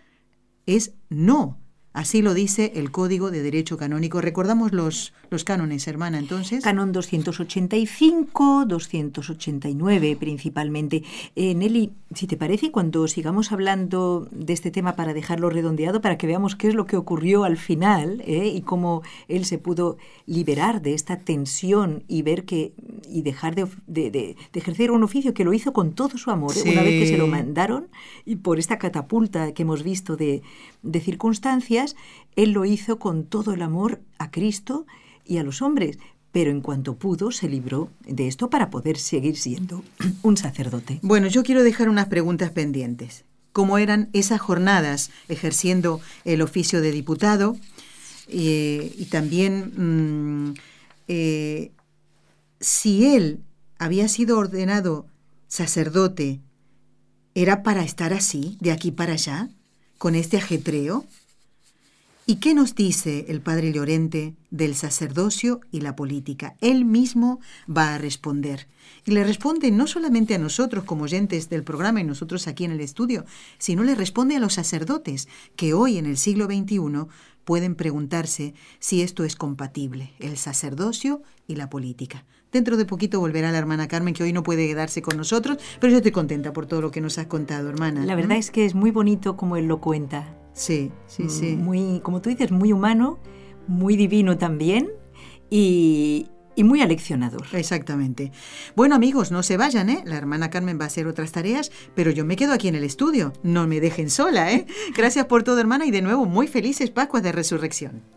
es no. Así lo dice el Código de Derecho Canónico. Recordamos los, los cánones, hermana, entonces. Canon 285, 289 principalmente. Eh, Nelly, si te parece, cuando sigamos hablando de este tema para dejarlo redondeado, para que veamos qué es lo que ocurrió al final ¿eh? y cómo él se pudo liberar de esta tensión y ver que y dejar de, de- de- de ejercer un oficio que lo hizo con todo su amor, ¿eh? una vez que se lo mandaron y por esta catapulta que hemos visto de, de circunstancias, él lo hizo con todo el amor a Cristo y a los hombres, pero en cuanto pudo se libró de esto para poder seguir siendo un sacerdote. Bueno, yo quiero dejar unas preguntas pendientes. ¿Cómo eran esas jornadas ejerciendo el oficio de diputado? Eh, y también mm, eh, si él había sido ordenado sacerdote, ¿era para estar así, de aquí para allá, con este ajetreo? ¿Y qué nos dice el padre Llorente del sacerdocio y la política? Él mismo va a responder. Y le responde no solamente a nosotros como oyentes del programa y nosotros aquí en el estudio, sino le responde a los sacerdotes que hoy en el siglo XXI pueden preguntarse si esto es compatible, el sacerdocio y la política. Dentro de poquito volverá la hermana Carmen, que hoy no puede quedarse con nosotros, pero yo estoy contenta por todo lo que nos has contado, hermana. La verdad es que es muy bonito como él lo cuenta. Sí, sí, sí. Muy, como tú dices, muy humano, muy divino también y, y muy aleccionador. Exactamente. Bueno, amigos, no se vayan, ¿eh? La hermana Carmen va a hacer otras tareas, pero yo me quedo aquí en el estudio. No me dejen sola, ¿eh? Gracias por todo, hermana, y de nuevo, muy felices Pascuas de Resurrección.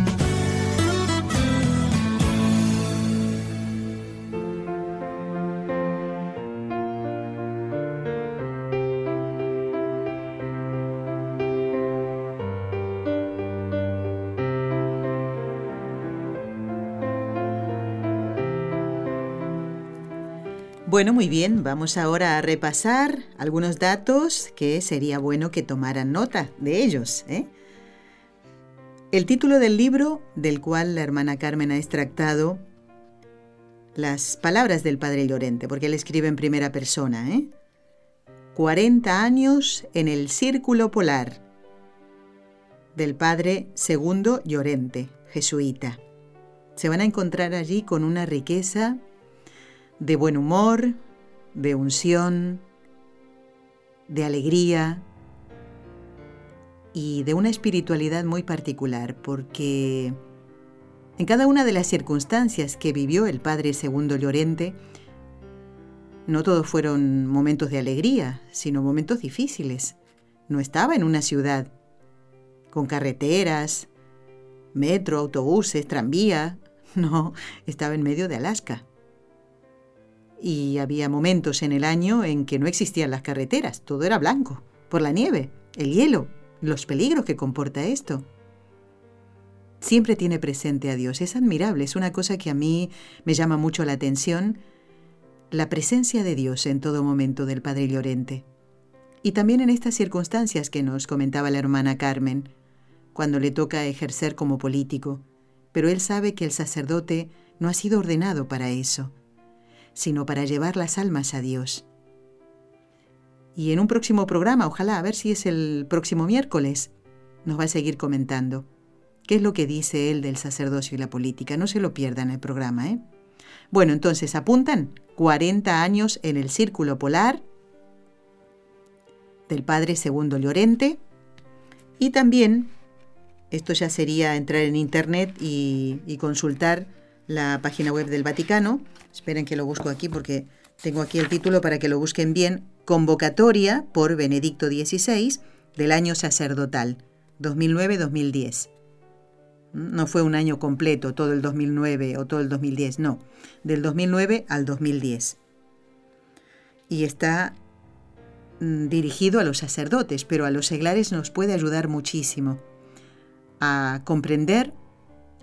Bueno, muy bien, vamos ahora a repasar algunos datos que sería bueno que tomaran nota de ellos. ¿eh? El título del libro, del cual la hermana Carmen ha extractado las palabras del padre Llorente, porque él escribe en primera persona. ¿eh? 40 años en el círculo polar. del padre Segundo Llorente, jesuita. Se van a encontrar allí con una riqueza de buen humor, de unción, de alegría y de una espiritualidad muy particular, porque en cada una de las circunstancias que vivió el padre Segundo Llorente, no todos fueron momentos de alegría, sino momentos difíciles. No estaba en una ciudad con carreteras, metro, autobuses, tranvía. No, estaba en medio de Alaska. Y había momentos en el año en que no existían las carreteras, todo era blanco, por la nieve, el hielo, los peligros que comporta esto. Siempre tiene presente a Dios, es admirable, es una cosa que a mí me llama mucho la atención, la presencia de Dios en todo momento del Padre Llorente. Y también en estas circunstancias que nos comentaba la hermana Carmen, cuando le toca ejercer como político, pero él sabe que el sacerdote no ha sido ordenado para eso sino para llevar las almas a Dios. Y en un próximo programa, ojalá, a ver si es el próximo miércoles, nos va a seguir comentando qué es lo que dice él del sacerdocio y la política. No se lo pierdan el programa, ¿eh? Bueno, entonces apuntan 40 años en el Círculo Polar del Padre Segundo Llorente y también, esto ya sería entrar en Internet y, y consultar la página web del Vaticano, Esperen que lo busco aquí porque tengo aquí el título para que lo busquen bien. Convocatoria por Benedicto XVI del año sacerdotal, 2009-2010. Mm, no fue un año completo, todo el 2009 o todo el 2010, no, del 2009 al 2010. Y está mm, dirigido a los sacerdotes, pero a los seglares nos puede ayudar muchísimo a comprender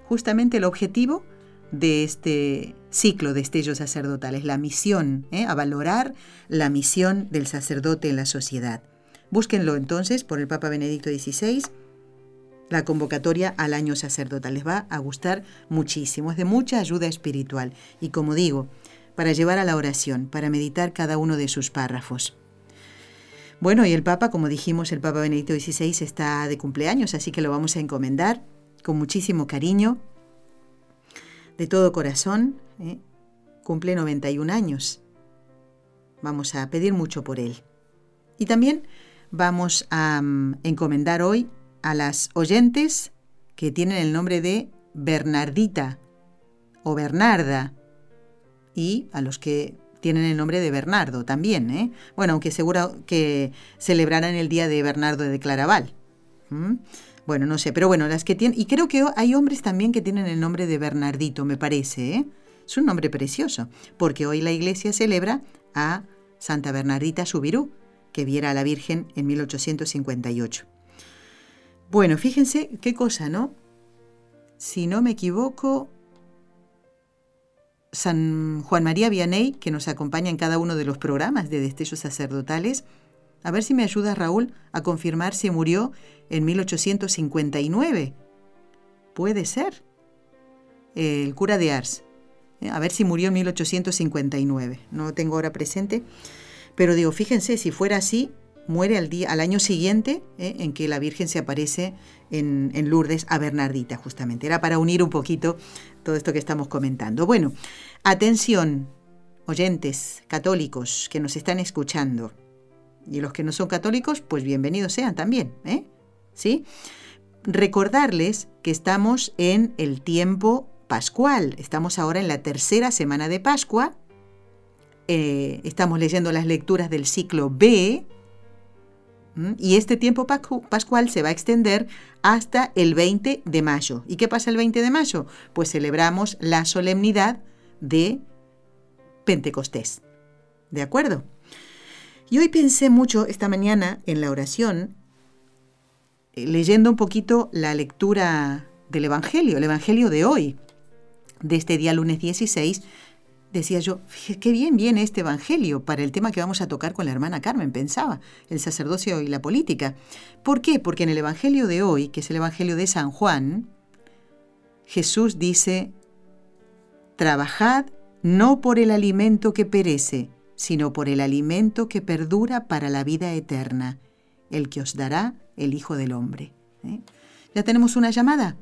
justamente el objetivo de este ciclo de estellos sacerdotales, la misión, ¿eh? a valorar la misión del sacerdote en la sociedad. Búsquenlo entonces por el Papa Benedicto XVI, la convocatoria al año sacerdotal. Les va a gustar muchísimo, es de mucha ayuda espiritual y como digo, para llevar a la oración, para meditar cada uno de sus párrafos. Bueno, y el Papa, como dijimos, el Papa Benedicto XVI está de cumpleaños, así que lo vamos a encomendar con muchísimo cariño de todo corazón, ¿eh? cumple 91 años. Vamos a pedir mucho por él. Y también vamos a mm, encomendar hoy a las oyentes que tienen el nombre de Bernardita o Bernarda y a los que tienen el nombre de Bernardo también. ¿eh? Bueno, aunque seguro que celebrarán el día de Bernardo de Claraval. Bueno, no sé, pero bueno, las que tienen... Y creo que hay hombres también que tienen el nombre de Bernardito, me parece, ¿eh? Es un nombre precioso, porque hoy la iglesia celebra a Santa Bernardita Subirú, que viera a la Virgen en 1858. Bueno, fíjense qué cosa, ¿no? Si no me equivoco, San Juan María Vianney, que nos acompaña en cada uno de los programas de destellos sacerdotales, a ver si me ayuda Raúl a confirmar si murió en 1859. Puede ser. El cura de Ars. Eh, a ver si murió en 1859. No lo tengo ahora presente. Pero digo, fíjense, si fuera así, muere al, día, al año siguiente eh, en que la Virgen se aparece en, en, Lourdes a Bernardita, justamente. Era para unir un poquito todo esto que estamos comentando. Bueno, atención, oyentes católicos que nos están escuchando. Y los que no son católicos, pues bienvenidos sean también. ¿eh? ¿Sí? Recordarles que estamos en el tiempo pascual. Estamos ahora en la tercera semana de Pascua. Eh, estamos leyendo las lecturas del ciclo B. Y este tiempo pascual se va a extender hasta el 20 de mayo. ¿Y qué pasa el 20 de mayo? Pues celebramos la solemnidad de Pentecostés. ¿De acuerdo? Y hoy pensé mucho esta mañana en la oración, eh, leyendo un poquito la lectura del Evangelio, el Evangelio de hoy, de este día lunes 16, decía yo, qué bien viene este Evangelio para el tema que vamos a tocar con la hermana Carmen, pensaba, el sacerdocio y la política. ¿Por qué? Porque en el Evangelio de hoy, que es el Evangelio de San Juan, Jesús dice, trabajad no por el alimento que perece, sino por el alimento que perdura para la vida eterna, el que os dará el Hijo del Hombre. ¿eh? Ya tenemos una llamada.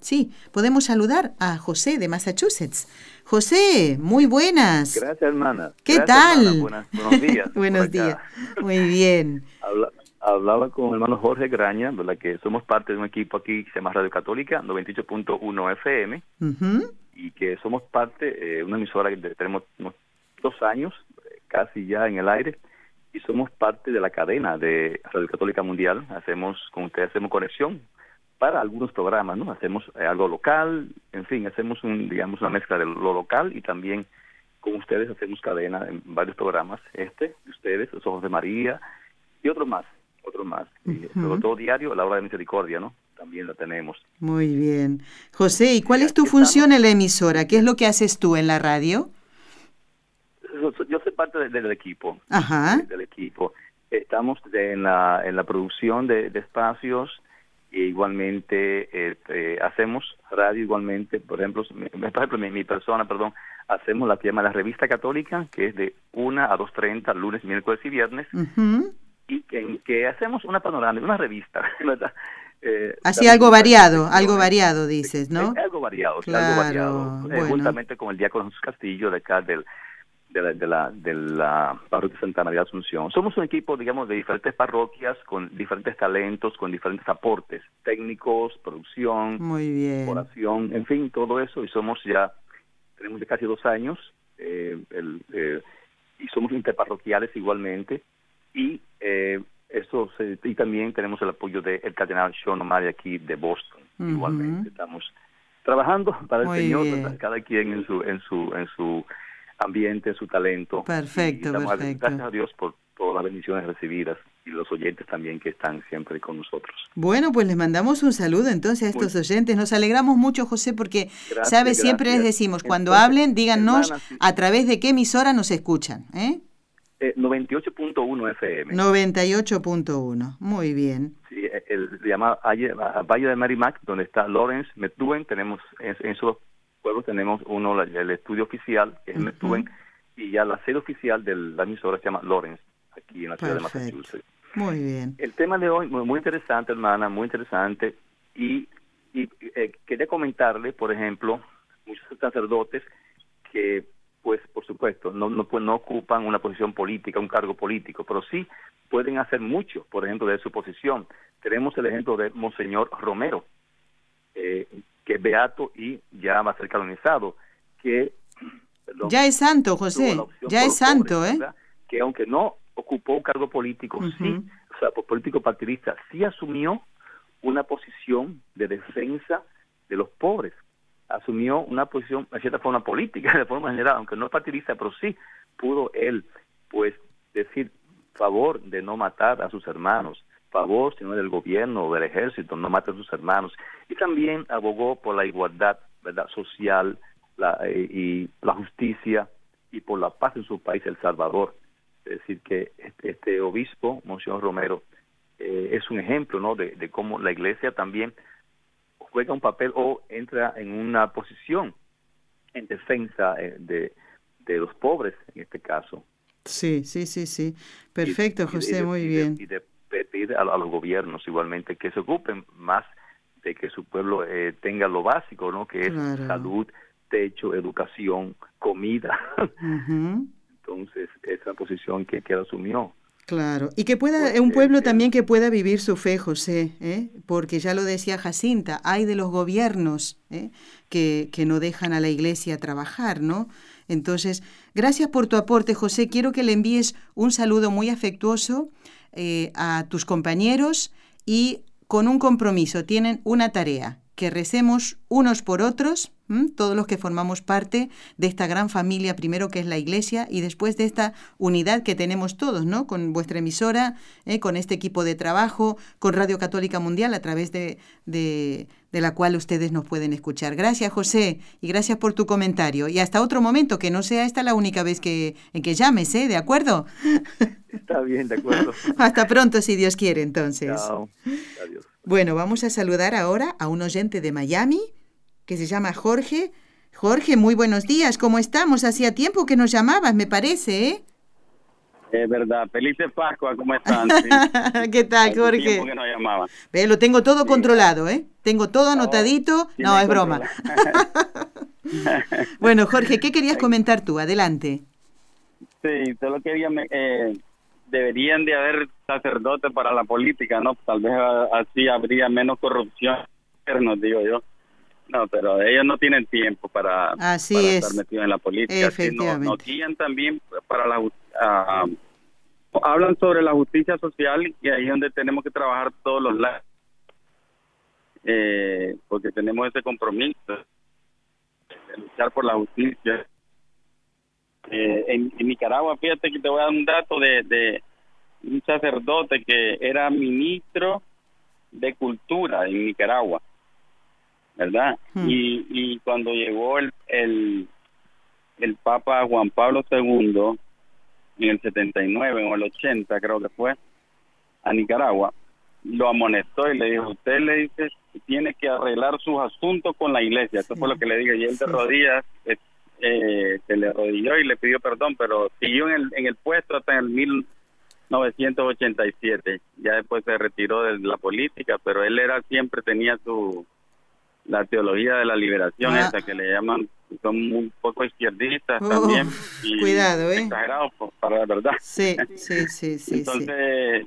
Sí, podemos saludar a José de Massachusetts. José, muy buenas. Gracias, hermana. ¿Qué tal? buenos días. buenos días. Muy bien. hablaba con el hermano Jorge Graña, ¿verdad? que somos parte de un equipo aquí que se llama Radio Católica, 98.1 FM, y que somos parte de eh, una emisora que tenemos unos dos años, casi ya en el aire, y somos parte de la cadena de Radio Católica Mundial. Hacemos, con ustedes hacemos conexión para algunos programas, ¿no? Hacemos eh, algo local, en fin, hacemos un, digamos, una mezcla de lo local y también con ustedes hacemos cadena en varios programas, este, de ustedes, Los Ojos de María y otro más, otro más. sobre todo diario, la hora de misericordia, ¿no? También la tenemos. Muy bien. José, ¿y cuál es tu función en la emisora? ¿Qué es lo que haces tú en la radio? Yo soy parte del equipo. Ajá. Del equipo. Estamos en la, en la producción de, de espacios, y igualmente este, hacemos radio igualmente, por ejemplo, mi, mi, persona, perdón, hacemos la que llama la revista católica, que es de 1 a 2.30, lunes, miércoles y viernes, y que, que, hacemos una panorámica, una revista, ¿verdad? Eh, Así algo variado, algo variado dices, ¿no? algo variado, algo variado. Eh, juntamente con el diácono Jesús Castillo de acá del de la, de la, de la parroquia Santa María de Asunción. Somos un equipo, digamos, de diferentes parroquias con diferentes talentos, con diferentes aportes técnicos, producción, Muy oración, en fin, todo eso. Y somos ya, tenemos ya casi dos años, eh, el, eh, y somos interparroquiales igualmente. Y eh, eso y también tenemos el apoyo del cardenal Sean O'Malley aquí de Boston. Igualmente estamos trabajando para el Señor, cada quien en su en su en su ambiente, su talento. Perfecto, perfecto. Gracias a Dios por todas las bendiciones recibidas y los oyentes también que están siempre con nosotros. Bueno, pues les mandamos un saludo entonces a estos oyentes. Nos alegramos mucho, José, porque, ¿sabes? Siempre les decimos, cuando hablen, díganos a través de qué emisora nos escuchan. ¿eh? Eh, 98.1 FM. 98.1, muy bien. Sí, el, se llama Valle de Merrimack, donde está Lawrence Methuen, tenemos en, en esos pueblos tenemos uno, el estudio oficial, que es uh y ya la sede oficial de la emisora se llama Lawrence, aquí en la ciudad de Massachusetts. Muy bien. El tema de hoy, muy, interesante, hermana, muy interesante. Y, y eh, quería comentarle, por ejemplo, muchos sacerdotes que, pues, por supuesto, no, no, pues, no ocupan una posición política, un cargo político, pero sí pueden hacer mucho, por ejemplo, de su posición. Tenemos el ejemplo de Monseñor Romero, eh, que es beato y ya va a ser canonizado, que... ya es santo, José, ya es santo, ¿eh? Que aunque no ocupó un cargo político, sí, o sea, político partidista, sí asumió una posición de defensa de los pobres, asumió una posición, de cierta forma política, de forma general, aunque no partidista, pero sí pudo él, pues, decir favor de no matar a sus hermanos, favor, sino del gobierno o del ejército, no mate a sus hermanos. Y también abogó por la igualdad verdad social la, eh, y la justicia y por la paz en su país, El Salvador. Es decir, que este, este obispo, Monseñor Romero, eh, es un ejemplo ¿no? de, de cómo la iglesia también juega un papel o entra en una posición en defensa eh, de, de los pobres, en este caso. Sí, sí, sí, sí. Perfecto, José, muy bien pedir a, los gobiernos igualmente que se ocupen más de que su pueblo eh, tenga lo básico, ¿no? Que es salud, techo, educación, comida. Entonces, esa posición que, que asumió. Claro, y que pueda, pues, un pueblo también que pueda vivir su fe, José, ¿eh? porque ya lo decía Jacinta, hay de los gobiernos ¿eh? que, que no dejan a la iglesia trabajar, ¿no? Entonces, gracias por tu aporte, José. Quiero que le envíes un saludo muy afectuoso eh, a tus compañeros y con un compromiso, tienen una tarea, que recemos unos por otros, todos los que formamos parte de esta gran familia, primero que es la Iglesia, y después de esta unidad que tenemos todos, ¿no? Con vuestra emisora, ¿eh? con este equipo de trabajo, con Radio Católica Mundial, a través de, de, la cual ustedes nos pueden escuchar. Gracias, José, y gracias por tu comentario. Y hasta otro momento, que no sea esta la única vez que, en que llames, ¿eh? ¿De acuerdo? Está bien, de acuerdo. hasta pronto, si Dios quiere, entonces. Adiós. Bueno, vamos a saludar ahora a un oyente de Miami que se llama Jorge. Jorge, muy buenos días, ¿cómo estamos? Hacía tiempo que nos llamabas, me parece, ¿eh? Es verdad. Felices Pascua, ¿cómo están? ¿Qué tal, Jorge? Ve, lo tengo todo controlado, ¿eh? Tengo todo anotadito. no, es broma. bueno, Jorge, ¿qué querías comentar tú? Adelante. Sí, solo quería... Eh, deberían de haber sacerdotes para la política, ¿no? Tal vez así habría menos corrupción, digo yo. No, pero ellos no tienen tiempo para, estar metidos en la política. Efectivamente. Nos, guían también para la... Uh, hablan sobre la justicia social y ahí es donde tenemos que trabajar todos los lados. Eh, porque tenemos ese compromiso de luchar por la justicia. Eh, en, Nicaragua, fíjate que te voy a dar un dato de, de un sacerdote que era ministro de cultura en Nicaragua ¿verdad? Hmm. Y, y cuando llegó el, el, el Papa Juan Pablo II, en el 79 o el 80 creo que fue, a Nicaragua, lo amonestó y le dijo, usted le dice, tiene que arreglar sus asuntos con la iglesia. Eso fue lo que le dije. Y él de rodillas eh, eh, se le arrodilló y le pidió perdón, pero siguió en el, en el puesto hasta en el 1987. Ya después se retiró de la política, pero él era siempre tenía su la teología de la liberación, ah. esa que le llaman, son un poco izquierdistas también. Y cuidado, ¿eh? Exagerados para la verdad. Sí, sí, sí, sí. Entonces,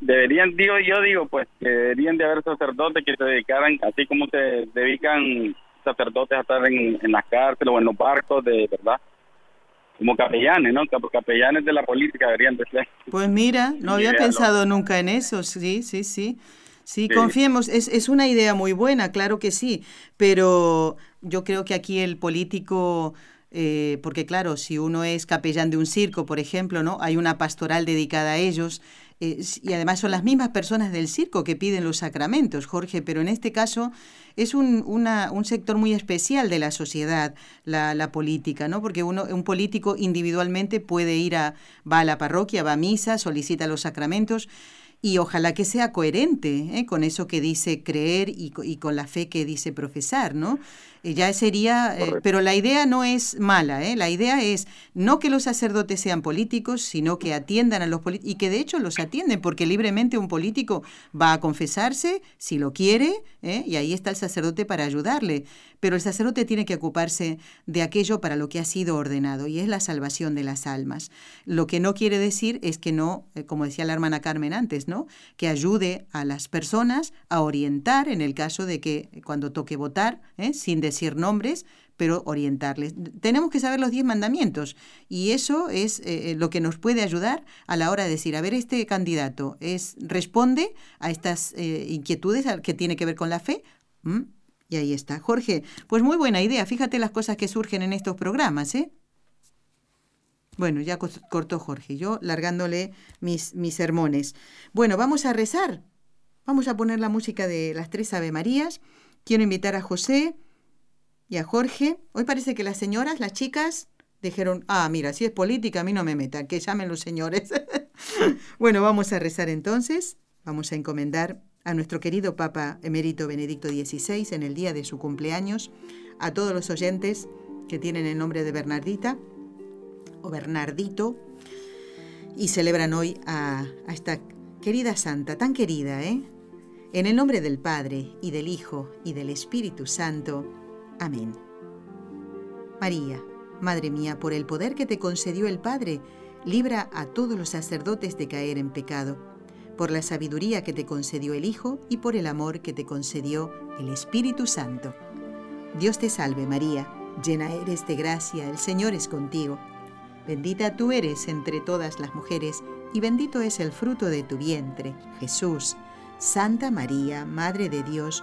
deberían, digo, yo digo, pues, que deberían de haber sacerdotes que se dedicaran, así como se dedican sacerdotes a estar en, en las cárceles o en los barcos, de verdad como capellanes, ¿no? Capellanes de la política deberían de ser. Pues mira, no había pensado nunca en eso, sí, sí, sí. Sí, confiemos, es, es una idea muy buena, claro que sí, pero yo creo que aquí el político... Eh, porque claro, si uno es capellán de un circo, por ejemplo, ¿no? Hay una pastoral dedicada a ellos eh, y además son las mismas personas del circo que piden los sacramentos, Jorge, pero en este caso es un, una, un sector muy especial de la sociedad, la, la, política, ¿no? Porque uno, un político individualmente puede ir a, va a la parroquia, va a misa, solicita los sacramentos, y ojalá que sea coherente ¿eh? con eso que dice creer y, y, con la fe que dice profesar, ¿no? Eh, ya sería, eh, pero la idea no es mala, ¿eh? la idea es no que los sacerdotes sean políticos, sino que atiendan a los políticos y que de hecho los atienden, porque libremente un político va a confesarse si lo quiere, y ahí está el sacerdote para ayudarle, pero el sacerdote tiene que ocuparse de aquello para lo que ha sido ordenado, y es la salvación de las almas. Lo que no quiere decir es que no, como decía la hermana Carmen antes, ¿no? que ayude a las personas a orientar en el caso de que cuando toque votar, sin decir nombres, pero orientarles. Tenemos que saber los diez mandamientos y eso es eh, eh, lo que nos puede ayudar a la hora de decir, a ver, este candidato es responde a estas eh, inquietudes que tiene que ver con la fe. Y ahí está. Jorge, pues muy buena idea. Fíjate las cosas que surgen en estos programas, ¿eh? Bueno, ya cortó Jorge, yo largándole mis, mis sermones. Bueno, vamos a rezar. Vamos a poner la música de las tres Ave Marías. Quiero invitar a José, y a Jorge. Hoy parece que las señoras, las chicas, dijeron, ah, mira, si es política, a mí no me metan, que llamen los señores. bueno, vamos a rezar entonces, vamos a encomendar a nuestro querido Papa Emérito Benedicto XVI en el día de su cumpleaños, a todos los oyentes que tienen el nombre de Bernardita o Bernardito y celebran hoy a, a esta querida santa, tan querida, ¿eh? En el nombre del Padre y del Hijo y del Espíritu Santo. Amén. María, Madre mía, por el poder que te concedió el Padre, libra a todos los sacerdotes de caer en pecado, por la sabiduría que te concedió el Hijo y por el amor que te concedió el Espíritu Santo. Dios te salve María, llena eres de gracia, el Señor es contigo. Bendita tú eres entre todas las mujeres, y bendito es el fruto de tu vientre, Jesús. Santa María, Madre de Dios,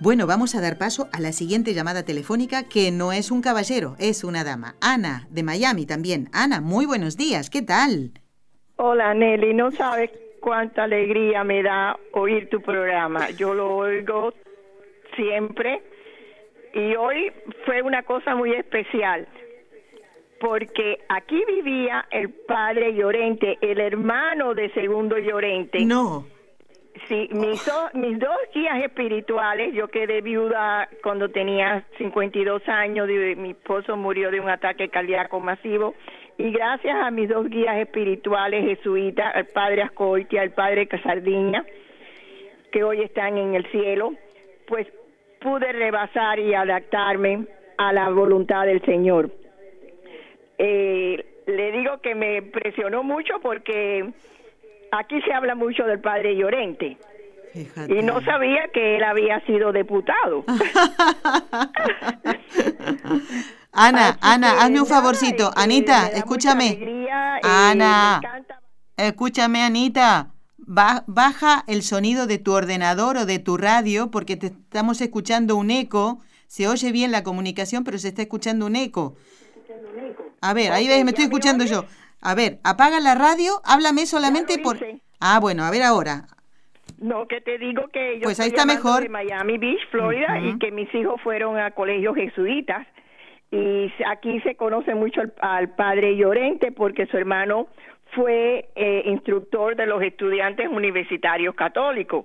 Bueno, vamos a dar paso a la siguiente llamada telefónica que no es un caballero, es una dama. Ana, de Miami también. Ana, muy buenos días, ¿qué tal? Hola Nelly, no sabes cuánta alegría me da oír tu programa. Yo lo oigo siempre y hoy fue una cosa muy especial porque aquí vivía el padre Llorente, el hermano de Segundo Llorente. No. Sí, mis, mis dos guías espirituales, yo quedé viuda cuando tenía 52 años, mi esposo murió de un ataque cardíaco masivo y gracias a mis dos guías espirituales jesuitas, el padre Ascoitia, el padre Casardiña, que hoy están en el cielo, pues pude rebasar y adaptarme a la voluntad del Señor. Eh, le digo que me impresionó mucho porque aquí se habla mucho del padre Llorente. Y no sabía que él había sido diputado. Ana, Ana, hazme un favorcito. Anita, escúchame. Ana, escúchame, Anita. baja el sonido de tu ordenador o de tu radio porque te estamos escuchando un eco. Se oye bien la comunicación, pero se está escuchando un eco. A ver, ahí ves, me estoy escuchando yo. A ver, apaga la radio, háblame solamente por... Ah, bueno, a ver ahora. No, que te digo que yo pues ahí está mejor. de Miami Beach, Florida, y que mis hijos fueron a colegios jesuitas. Y aquí se conoce mucho al, padre Llorente porque su hermano fue eh, instructor de los estudiantes universitarios católicos.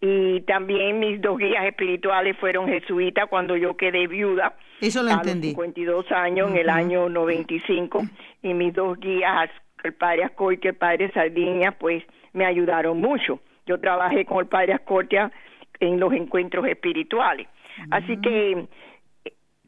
Y también mis dos guías espirituales fueron jesuitas cuando yo quedé viuda. Eso lo a entendí. Los 52 años, en el año 95. Y mis dos guías, el padre Ascoitia y el padre Sardiña, pues me ayudaron mucho. Yo trabajé con el padre Ascoitia en los encuentros espirituales. Así que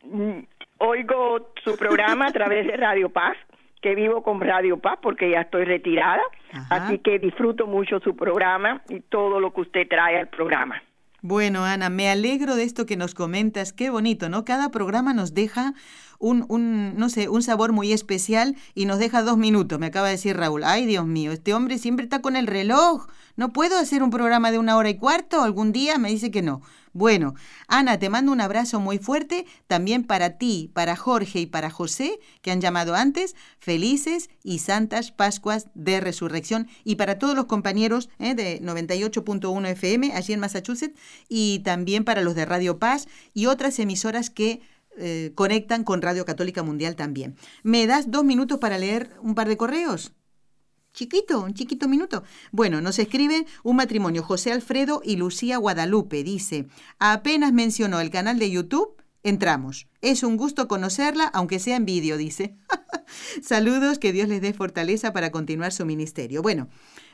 mm, oigo su programa a través de Radio Paz, que vivo con Radio Paz porque ya estoy retirada. Así que disfruto mucho su programa y todo lo que usted trae al programa. Bueno, Ana, me alegro de esto que nos comentas. Qué bonito, ¿no? Cada programa nos deja un, un, no sé, un sabor muy especial y nos deja dos minutos, me acaba de decir Raúl. Ay, Dios mío, este hombre siempre está con el reloj. ¿No puedo hacer un programa de una hora y cuarto? ¿Algún día? Me dice que no. Bueno, Ana, te mando un abrazo muy fuerte también para ti, para Jorge y para José, que han llamado antes, felices y santas Pascuas de Resurrección, y para todos los compañeros eh, de 98.1 FM allí en Massachusetts, y también para los de Radio Paz y otras emisoras que eh, conectan con Radio Católica Mundial también. ¿Me das dos minutos para leer un par de correos? Chiquito, un chiquito minuto. Bueno, nos escribe un matrimonio, José Alfredo y Lucía Guadalupe. Dice, apenas mencionó el canal de YouTube, entramos. Es un gusto conocerla, aunque sea en vídeo, dice. Saludos, que Dios les dé fortaleza para continuar su ministerio. Bueno,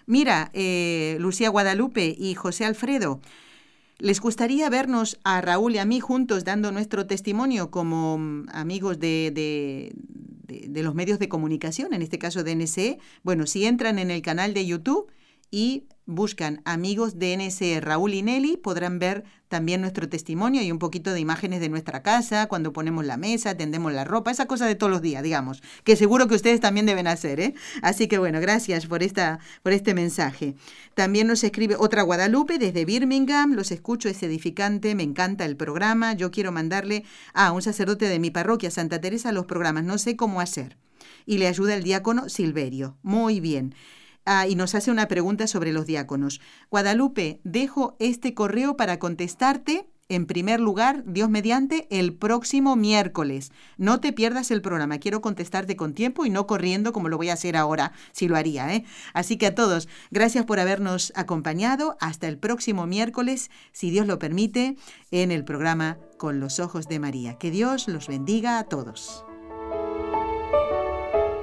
mira, eh, Lucía Guadalupe y José Alfredo, ¿Les gustaría vernos a Raúl y a mí juntos dando nuestro testimonio como mm, amigos de, de, de, los medios de comunicación, en este caso de NSE? Bueno, si entran en el canal de YouTube y buscan amigos NSE Raúl y Nelly, podrán ver también nuestro testimonio y un poquito de imágenes de nuestra casa, cuando ponemos la mesa, tendemos la ropa, esa cosa de todos los días, digamos, que seguro que ustedes también deben hacer, ¿eh? Así que bueno, gracias por, esta, por este mensaje. También nos escribe otra Guadalupe desde Birmingham, los escucho, es edificante, me encanta el programa, yo quiero mandarle a un sacerdote de mi parroquia, Santa Teresa, los programas, no sé cómo hacer. Y le ayuda el diácono Silverio. Muy bien. Ah, y nos hace una pregunta sobre los diáconos. Guadalupe, dejo este correo para contestarte. En primer lugar, Dios mediante, el próximo miércoles. No te pierdas el programa. Quiero contestarte con tiempo y no corriendo como lo voy a hacer ahora, si lo haría. ¿eh? Así que a todos, gracias por habernos acompañado. Hasta el próximo miércoles, si Dios lo permite, en el programa Con los Ojos de María. Que Dios los bendiga a todos.